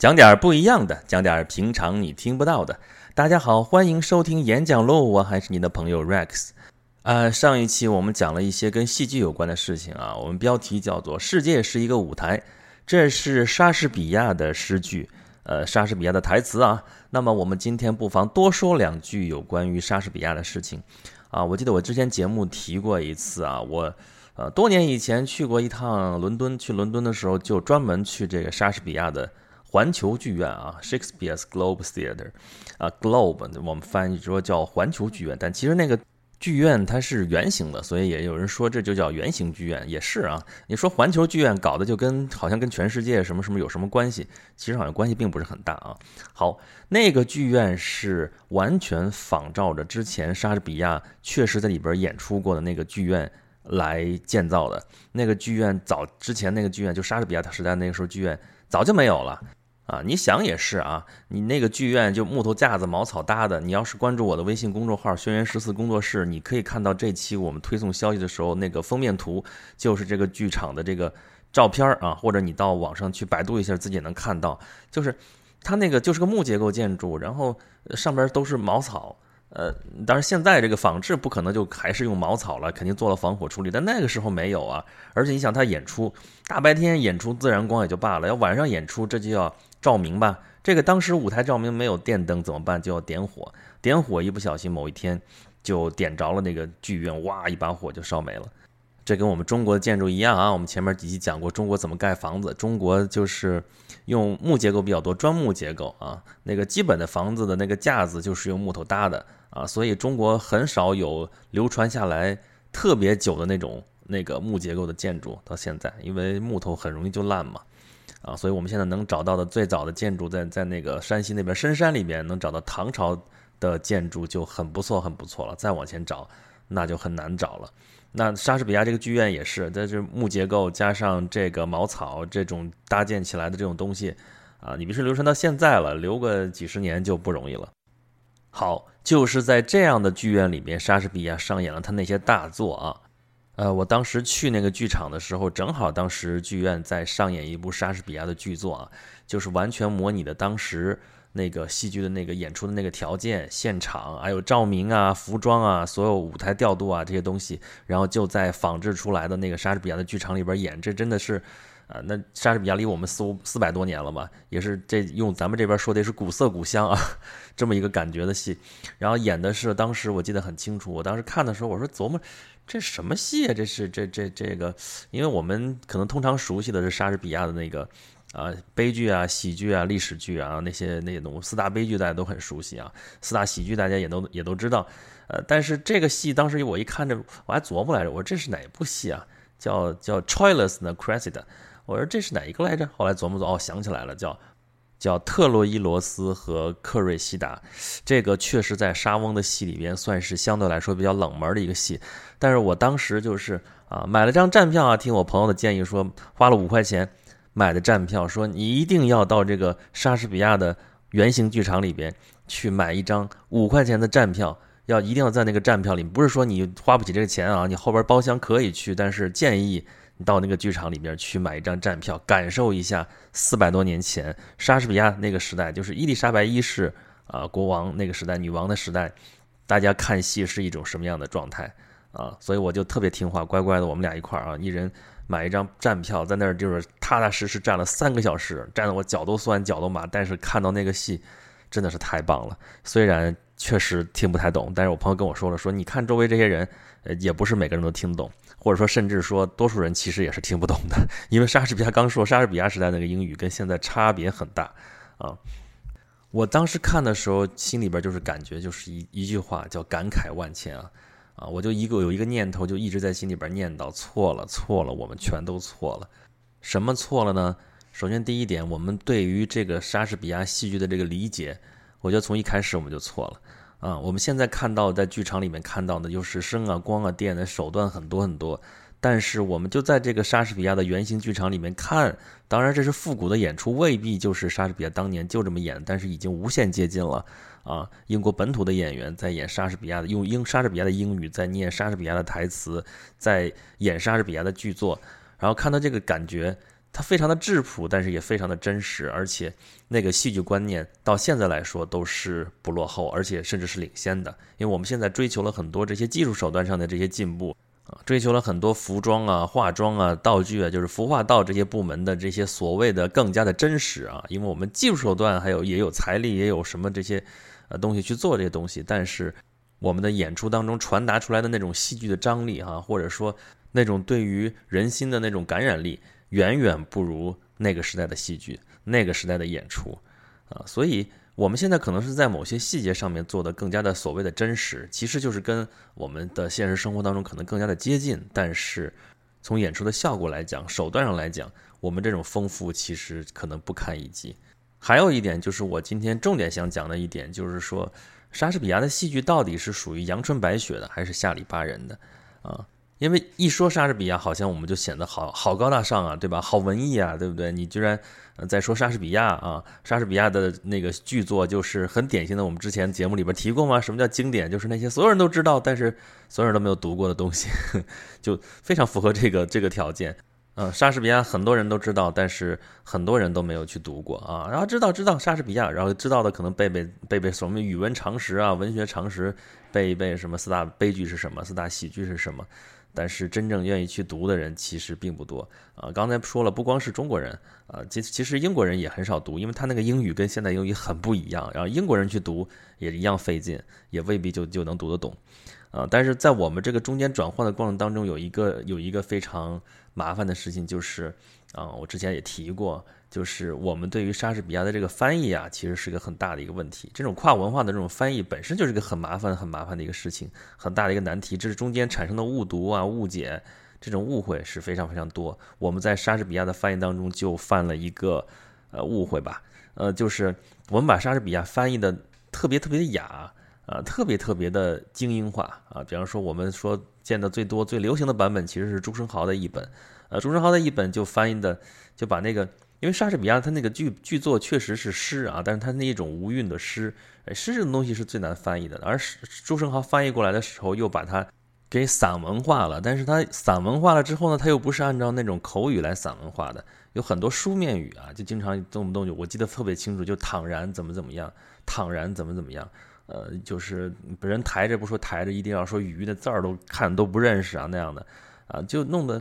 讲点不一样的，讲点平常你听不到的。大家好，欢迎收听演讲喽，我还是你的朋友 Rex。呃，上一期我们讲了一些跟戏剧有关的事情啊，我们标题叫做《世界是一个舞台》，这是莎士比亚的诗句，呃，莎士比亚的台词啊。那么我们今天不妨多说两句有关于莎士比亚的事情啊。我记得我之前节目提过一次啊，我呃多年以前去过一趟伦敦，去伦敦的时候就专门去这个莎士比亚的。环球剧院啊，Shakespeare's Globe Theatre，啊，Globe 我们翻译说叫环球剧院，但其实那个剧院它是圆形的，所以也有人说这就叫圆形剧院，也是啊。你说环球剧院搞得就跟好像跟全世界什么什么有什么关系，其实好像关系并不是很大啊。好，那个剧院是完全仿照着之前莎士比亚确实在里边演出过的那个剧院来建造的。那个剧院早之前那个剧院就莎士比亚时代那个时候剧院早就没有了。啊，你想也是啊，你那个剧院就木头架子、茅草搭的。你要是关注我的微信公众号“轩辕十四工作室”，你可以看到这期我们推送消息的时候，那个封面图就是这个剧场的这个照片啊。或者你到网上去百度一下，自己也能看到，就是它那个就是个木结构建筑，然后上边都是茅草。呃，当然现在这个仿制不可能就还是用茅草了，肯定做了防火处理，但那个时候没有啊。而且你想，他演出大白天演出自然光也就罢了，要晚上演出这就要。照明吧，这个当时舞台照明没有电灯怎么办？就要点火，点火一不小心某一天就点着了那个剧院，哇，一把火就烧没了。这跟我们中国的建筑一样啊，我们前面几期讲过中国怎么盖房子，中国就是用木结构比较多，砖木结构啊，那个基本的房子的那个架子就是用木头搭的啊，所以中国很少有流传下来特别久的那种那个木结构的建筑，到现在，因为木头很容易就烂嘛。啊，所以我们现在能找到的最早的建筑，在在那个山西那边深山里面能找到唐朝的建筑就很不错，很不错了。再往前找，那就很难找了。那莎士比亚这个剧院也是，在这木结构加上这个茅草这种搭建起来的这种东西，啊，你别说流传到现在了，留个几十年就不容易了。好，就是在这样的剧院里面，莎士比亚上演了他那些大作啊。呃，我当时去那个剧场的时候，正好当时剧院在上演一部莎士比亚的剧作啊，就是完全模拟的当时那个戏剧的那个演出的那个条件、现场，还有照明啊、服装啊、所有舞台调度啊这些东西，然后就在仿制出来的那个莎士比亚的剧场里边演，这真的是，啊，那莎士比亚离我们四五四百多年了嘛，也是这用咱们这边说的是古色古香啊，这么一个感觉的戏，然后演的是当时我记得很清楚，我当时看的时候我说琢磨。这什么戏啊？这是这这这个，因为我们可能通常熟悉的是莎士比亚的那个啊悲剧啊、喜剧啊、历史剧啊那些那些东西。四大悲剧大家都很熟悉啊，四大喜剧大家也都也都知道。呃，但是这个戏当时我一看着，我还琢磨来着，我说这是哪部戏啊？叫叫 Troilus 的 Cressida。我说这是哪一个来着？后来琢磨琢磨，哦，想起来了，叫。叫特洛伊罗斯和克瑞西达，这个确实在沙翁的戏里边算是相对来说比较冷门的一个戏。但是我当时就是啊买了张站票啊，听我朋友的建议说花了五块钱买的站票，说你一定要到这个莎士比亚的圆形剧场里边去买一张五块钱的站票，要一定要在那个站票里，不是说你花不起这个钱啊，你后边包厢可以去，但是建议。到那个剧场里面去买一张站票，感受一下四百多年前莎士比亚那个时代，就是伊丽莎白一世啊国王那个时代，女王的时代，大家看戏是一种什么样的状态啊？所以我就特别听话，乖乖的，我们俩一块儿啊，一人买一张站票，在那儿就是踏踏实实站了三个小时，站得我脚都酸，脚都麻，但是看到那个戏真的是太棒了。虽然确实听不太懂，但是我朋友跟我说了，说你看周围这些人，呃，也不是每个人都听得懂。或者说，甚至说，多数人其实也是听不懂的，因为莎士比亚刚说，莎士比亚时代那个英语跟现在差别很大啊。我当时看的时候，心里边就是感觉就是一一句话，叫感慨万千啊啊！我就一个有一个念头，就一直在心里边念叨：错了，错了，我们全都错了。什么错了呢？首先第一点，我们对于这个莎士比亚戏剧的这个理解，我觉得从一开始我们就错了。啊，我们现在看到在剧场里面看到的，就是声啊、光啊、电的手段很多很多。但是我们就在这个莎士比亚的原型剧场里面看，当然这是复古的演出，未必就是莎士比亚当年就这么演，但是已经无限接近了。啊，英国本土的演员在演莎士比亚的，用英莎士比亚的英语在念莎士比亚的台词，在演莎士比亚的剧作，然后看到这个感觉，它非常的质朴，但是也非常的真实，而且那个戏剧观念到现在来说都是不落后，而且甚至是领先的。因为我们现在追求了很多这些技术手段上的这些进步啊，追求了很多服装啊、化妆啊、道具啊，就是服化道这些部门的这些所谓的更加的真实啊。因为我们技术手段还有也有财力，也有什么这些呃东西去做这些东西，但是我们的演出当中传达出来的那种戏剧的张力哈，或者说那种对于人心的那种感染力。远远不如那个时代的戏剧，那个时代的演出，啊，所以我们现在可能是在某些细节上面做的更加的所谓的真实，其实就是跟我们的现实生活当中可能更加的接近。但是从演出的效果来讲，手段上来讲，我们这种丰富其实可能不堪一击。还有一点就是我今天重点想讲的一点，就是说莎士比亚的戏剧到底是属于阳春白雪的，还是下里巴人的，啊？因为一说莎士比亚，好像我们就显得好好高大上啊，对吧？好文艺啊，对不对？你居然在说莎士比亚啊？莎士比亚的那个剧作就是很典型的，我们之前节目里边提过吗？什么叫经典？就是那些所有人都知道，但是所有人都没有读过的东西，就非常符合这个这个条件。嗯，莎士比亚很多人都知道，但是很多人都没有去读过啊。然后知道知道莎士比亚，然后知道的可能背背背背什么语文常识啊、文学常识，背一背什么四大悲剧是什么，四大喜剧是什么。但是真正愿意去读的人其实并不多啊。刚才说了，不光是中国人啊，其其实英国人也很少读，因为他那个英语跟现代英语很不一样。然后英国人去读也一样费劲，也未必就就能读得懂啊。但是在我们这个中间转换的过程当中，有一个有一个非常麻烦的事情，就是啊，我之前也提过。就是我们对于莎士比亚的这个翻译啊，其实是个很大的一个问题。这种跨文化的这种翻译本身就是个很麻烦、很麻烦的一个事情，很大的一个难题。这是中间产生的误读啊、误解，这种误会是非常非常多。我们在莎士比亚的翻译当中就犯了一个呃误会吧，呃，就是我们把莎士比亚翻译的特别特别的雅啊，特别特别的精英化啊。比方说，我们说见的最多、最流行的版本其实是朱生豪的译本，呃，朱生豪的一本就翻译的就把那个。因为莎士比亚他那个剧剧作确实是诗啊，但是他那一种无韵的诗，诗这种东西是最难翻译的。而朱生豪翻译过来的时候，又把它给散文化了。但是他散文化了之后呢，他又不是按照那种口语来散文化的，有很多书面语啊，就经常动不动就我记得特别清楚，就坦然怎么怎么样，坦然怎么怎么样，呃，就是人抬着不说抬着，一定要说鱼的字儿都看都不认识啊那样的，啊，就弄得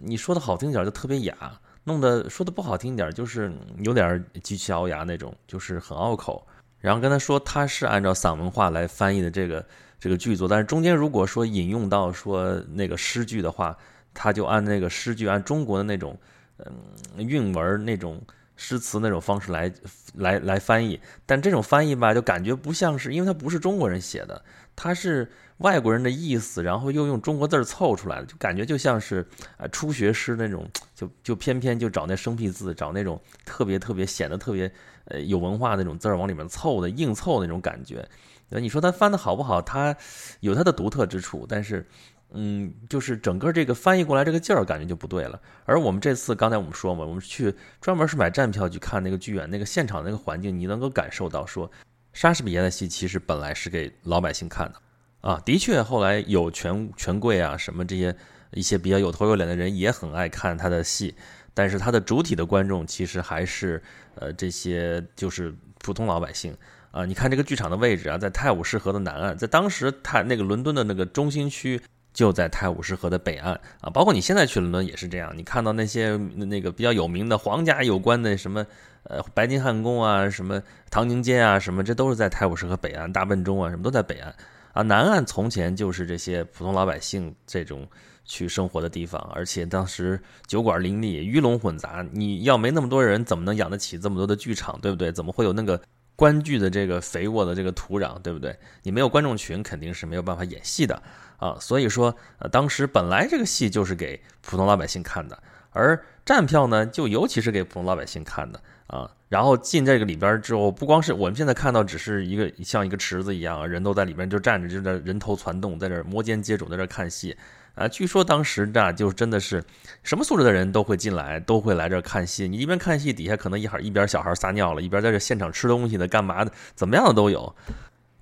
你说的好听点就特别雅。弄得说的不好听点，就是有点极其聱牙那种，就是很拗口。然后跟他说他是按照散文化来翻译的这个这个剧作，但是中间如果说引用到说那个诗句的话，他就按那个诗句按中国的那种嗯韵文那种诗词那种方式来来来翻译。但这种翻译吧，就感觉不像是，因为他不是中国人写的，他是。外国人的意思，然后又用中国字儿凑出来的，就感觉就像是啊初学诗那种，就就偏偏就找那生僻字，找那种特别特别显得特别呃有文化那种字儿往里面凑的，硬凑那种感觉。呃，你说他翻的好不好？他有他的独特之处，但是嗯，就是整个这个翻译过来这个劲儿感觉就不对了。而我们这次刚才我们说嘛，我们去专门是买站票去看那个剧院，那个现场那个环境，你能够感受到说，莎士比亚的戏其实本来是给老百姓看的。啊，的确，后来有权权贵啊，什么这些一些比较有头有脸的人也很爱看他的戏，但是他的主体的观众其实还是呃这些就是普通老百姓啊。你看这个剧场的位置啊，在泰晤士河的南岸，在当时泰那个伦敦的那个中心区就在泰晤士河的北岸啊。包括你现在去伦敦也是这样，你看到那些那个比较有名的皇家有关的什么呃白金汉宫啊，什么唐宁街啊，什么这都是在泰晤士河北岸，大笨钟啊什么都在北岸。啊，南岸从前就是这些普通老百姓这种去生活的地方，而且当时酒馆林立，鱼龙混杂。你要没那么多人，怎么能养得起这么多的剧场，对不对？怎么会有那个观剧的这个肥沃的这个土壤，对不对？你没有观众群，肯定是没有办法演戏的啊。所以说，呃，当时本来这个戏就是给普通老百姓看的，而站票呢，就尤其是给普通老百姓看的。啊，然后进这个里边之后，不光是我们现在看到，只是一个像一个池子一样，人都在里边就站着，就在人头攒动，在这摩肩接踵，在这看戏。啊，据说当时这就真的是什么素质的人都会进来，都会来这看戏。你一边看戏，底下可能一会儿一边小孩撒尿了，一边在这现场吃东西的，干嘛的，怎么样的都有。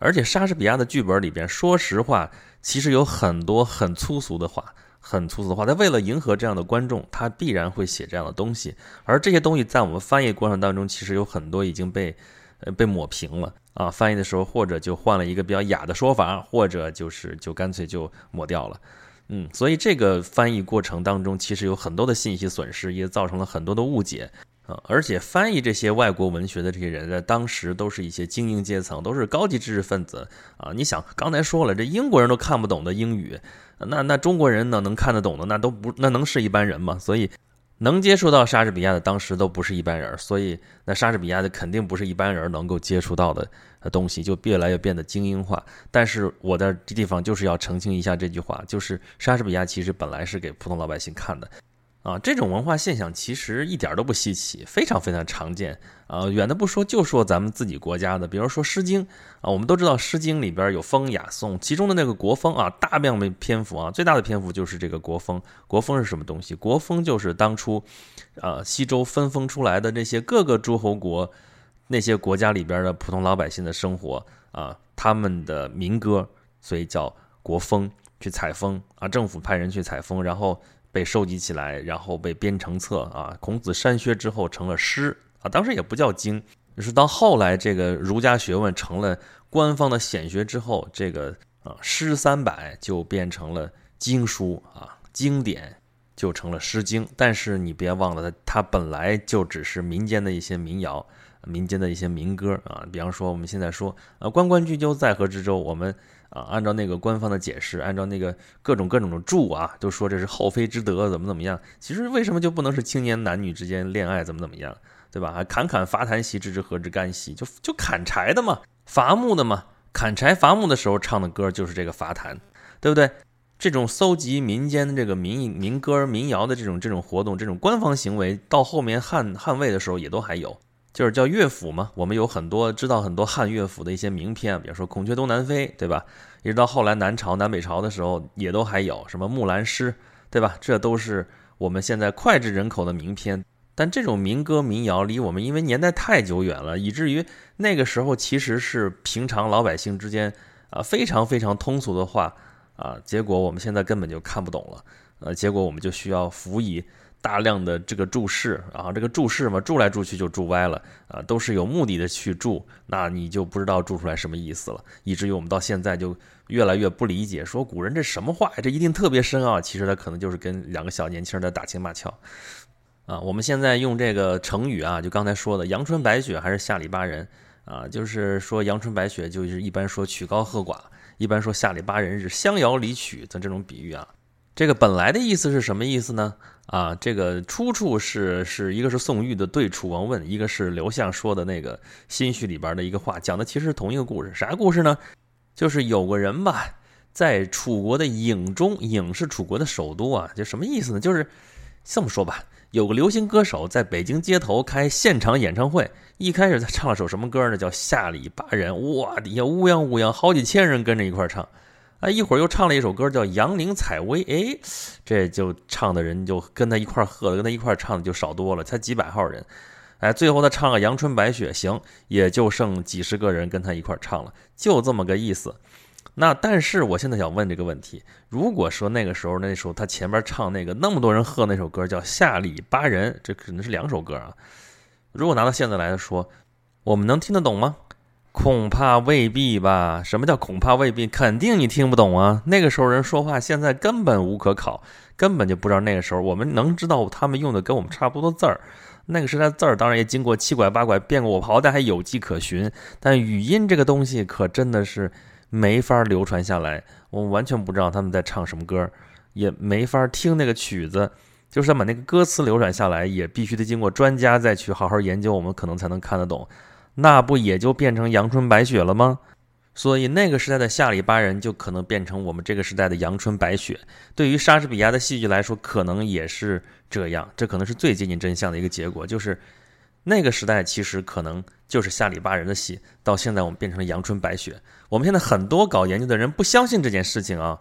而且莎士比亚的剧本里边，说实话，其实有很多很粗俗的话很粗俗的话，他为了迎合这样的观众，他必然会写这样的东西。而这些东西在我们翻译过程当中，其实有很多已经被呃被抹平了啊。翻译的时候，或者就换了一个比较雅的说法，或者就是就干脆就抹掉了。嗯，所以这个翻译过程当中，其实有很多的信息损失，也造成了很多的误解啊。而且翻译这些外国文学的这些人，在当时都是一些精英阶层，都是高级知识分子啊。你想，刚才说了，这英国人都看不懂的英语。那那中国人呢？能看得懂的那都不那能是一般人吗？所以能接触到莎士比亚的当时都不是一般人，所以那莎士比亚的肯定不是一般人能够接触到的东西，就越来越变得精英化。但是我的这地方就是要澄清一下这句话，就是莎士比亚其实本来是给普通老百姓看的。啊，这种文化现象其实一点都不稀奇，非常非常常见啊。远的不说，就说咱们自己国家的，比如说《诗经》啊，我们都知道《诗经》里边有风雅颂，其中的那个国风啊，大量的篇幅啊，最大的篇幅就是这个国风。国风是什么东西？国风就是当初，啊，西周分封出来的那些各个诸侯国，那些国家里边的普通老百姓的生活啊，他们的民歌，所以叫国风。去采风啊，政府派人去采风，然后。被收集起来，然后被编成册啊。孔子删削之后成了诗啊，当时也不叫经，就是到后来这个儒家学问成了官方的显学之后，这个啊诗三百就变成了经书啊，经典就成了《诗经》。但是你别忘了，它它本来就只是民间的一些民谣、民间的一些民歌啊。比方说我们现在说啊，关关雎鸠，在河之洲，我们。啊，按照那个官方的解释，按照那个各种各种的注啊，都说这是后妃之德，怎么怎么样？其实为什么就不能是青年男女之间恋爱，怎么怎么样，对吧？还侃侃伐檀席，之之何之干兮？就就砍柴的嘛，伐木的嘛，砍柴伐木的时候唱的歌就是这个伐檀，对不对？这种搜集民间的这个民民歌民谣的这种这种活动，这种官方行为，到后面汉汉魏的时候也都还有。就是叫乐府嘛，我们有很多知道很多汉乐府的一些名篇，比如说《孔雀东南飞》，对吧？一直到后来南朝、南北朝的时候，也都还有什么《木兰诗》，对吧？这都是我们现在脍炙人口的名篇。但这种民歌民谣离我们因为年代太久远了，以至于那个时候其实是平常老百姓之间啊非常非常通俗的话啊，结果我们现在根本就看不懂了，呃，结果我们就需要辅以。大量的这个注释啊，这个注释嘛，注来注去就注歪了啊，都是有目的的去注，那你就不知道注出来什么意思了，以至于我们到现在就越来越不理解，说古人这什么话，这一定特别深奥，其实他可能就是跟两个小年轻人在打情骂俏啊。我们现在用这个成语啊，就刚才说的阳春白雪还是下里巴人啊，就是说阳春白雪就是一般说曲高和寡，一般说下里巴人是相遥离曲的这种比喻啊。这个本来的意思是什么意思呢？啊，这个出处是是一个是宋玉的对楚王问，一个是刘向说的那个心绪里边的一个话，讲的其实是同一个故事。啥故事呢？就是有个人吧，在楚国的郢中，郢是楚国的首都啊，就什么意思呢？就是这么说吧，有个流行歌手在北京街头开现场演唱会，一开始他唱了首什么歌呢？叫《下里巴人》，哇，底下乌泱乌泱，好几千人跟着一块唱。哎，一会儿又唱了一首歌，叫《杨凌采薇》。哎，这就唱的人就跟他一块儿喝的，跟他一块儿唱的就少多了，才几百号人。哎，最后他唱个《阳春白雪》，行，也就剩几十个人跟他一块儿唱了，就这么个意思。那但是我现在想问这个问题：如果说那个时候那时候他前边唱那个那么多人喝那首歌叫《下里巴人》，这可能是两首歌啊。如果拿到现在来说，我们能听得懂吗？恐怕未必吧？什么叫恐怕未必？肯定你听不懂啊！那个时候人说话，现在根本无可考，根本就不知道那个时候。我们能知道他们用的跟我们差不多字儿，那个时代字儿当然也经过七拐八拐变过，我好歹还有迹可循。但语音这个东西可真的是没法流传下来，我们完全不知道他们在唱什么歌，也没法听那个曲子。就是要把那个歌词流传下来，也必须得经过专家再去好好研究，我们可能才能看得懂。那不也就变成阳春白雪了吗？所以那个时代的下里巴人就可能变成我们这个时代的阳春白雪。对于莎士比亚的戏剧来说，可能也是这样。这可能是最接近真相的一个结果，就是那个时代其实可能就是下里巴人的戏，到现在我们变成了阳春白雪。我们现在很多搞研究的人不相信这件事情啊。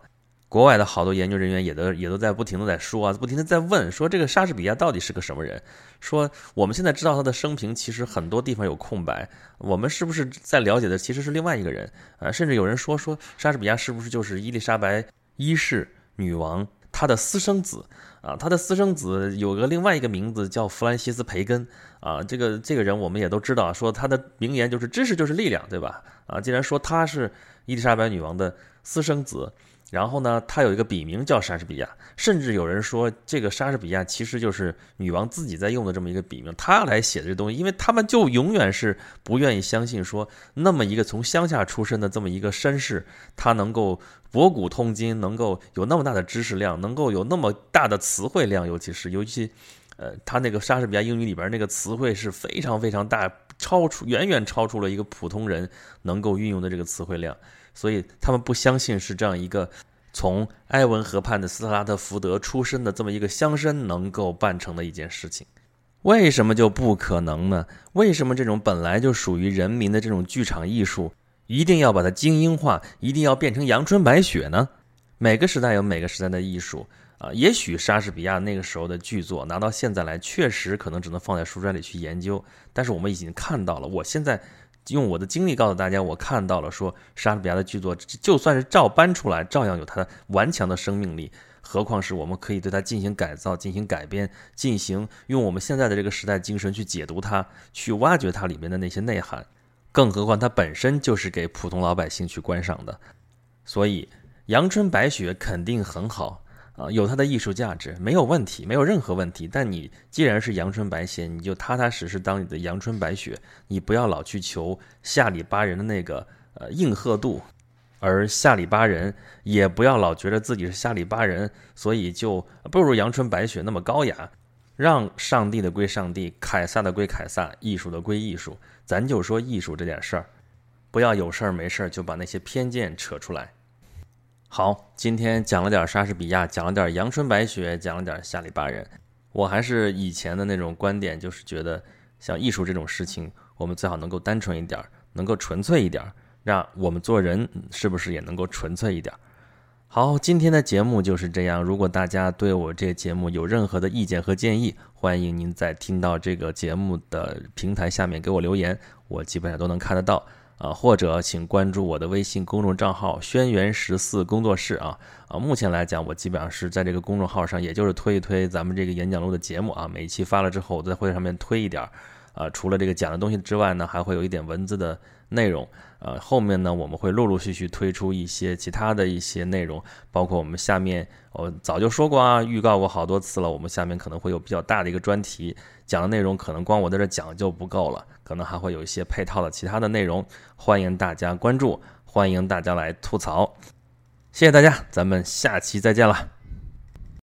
国外的好多研究人员也都也都在不停的在说啊，不停的在问，说这个莎士比亚到底是个什么人？说我们现在知道他的生平，其实很多地方有空白，我们是不是在了解的其实是另外一个人啊？甚至有人说说莎士比亚是不是就是伊丽莎白一世女王？她的私生子啊，他的私生子有个另外一个名字叫弗兰西斯·培根啊，这个这个人我们也都知道，说他的名言就是知识就是力量，对吧？啊，既然说他是伊丽莎白女王的私生子。然后呢，他有一个笔名叫莎士比亚，甚至有人说这个莎士比亚其实就是女王自己在用的这么一个笔名，他来写的这东西，因为他们就永远是不愿意相信说那么一个从乡下出身的这么一个绅士，他能够博古通今，能够有那么大的知识量，能够有那么大的词汇量，尤其是尤其，呃，他那个莎士比亚英语里边那个词汇是非常非常大，超出远远超出了一个普通人能够运用的这个词汇量。所以他们不相信是这样一个从埃文河畔的斯特拉特福德出身的这么一个乡绅能够办成的一件事情。为什么就不可能呢？为什么这种本来就属于人民的这种剧场艺术，一定要把它精英化，一定要变成阳春白雪呢？每个时代有每个时代的艺术啊。也许莎士比亚那个时候的剧作拿到现在来，确实可能只能放在书斋里去研究。但是我们已经看到了，我现在。用我的经历告诉大家，我看到了说莎士比亚的剧作，就算是照搬出来，照样有它的顽强的生命力。何况是我们可以对它进行改造、进行改编、进行用我们现在的这个时代精神去解读它、去挖掘它里面的那些内涵。更何况它本身就是给普通老百姓去观赏的，所以阳春白雪肯定很好。啊，有它的艺术价值，没有问题，没有任何问题。但你既然是阳春白雪，你就踏踏实实当你的阳春白雪，你不要老去求下里巴人的那个呃应和度，而下里巴人也不要老觉得自己是下里巴人，所以就不如阳春白雪那么高雅。让上帝的归上帝，凯撒的归凯撒，艺术的归艺术。咱就说艺术这点事儿，不要有事儿没事儿就把那些偏见扯出来。好，今天讲了点莎士比亚，讲了点阳春白雪，讲了点下里巴人。我还是以前的那种观点，就是觉得像艺术这种事情，我们最好能够单纯一点，能够纯粹一点，让我们做人是不是也能够纯粹一点？好，今天的节目就是这样。如果大家对我这节目有任何的意见和建议，欢迎您在听到这个节目的平台下面给我留言，我基本上都能看得到。啊，或者请关注我的微信公众账号“轩辕十四工作室”啊啊，目前来讲，我基本上是在这个公众号上，也就是推一推咱们这个演讲录的节目啊，每一期发了之后，我在会上面推一点儿，啊，除了这个讲的东西之外呢，还会有一点文字的内容，呃，后面呢，我们会陆陆续续推出一些其他的一些内容，包括我们下面我早就说过啊，预告过好多次了，我们下面可能会有比较大的一个专题。讲的内容可能光我在这讲就不够了，可能还会有一些配套的其他的内容，欢迎大家关注，欢迎大家来吐槽，谢谢大家，咱们下期再见了。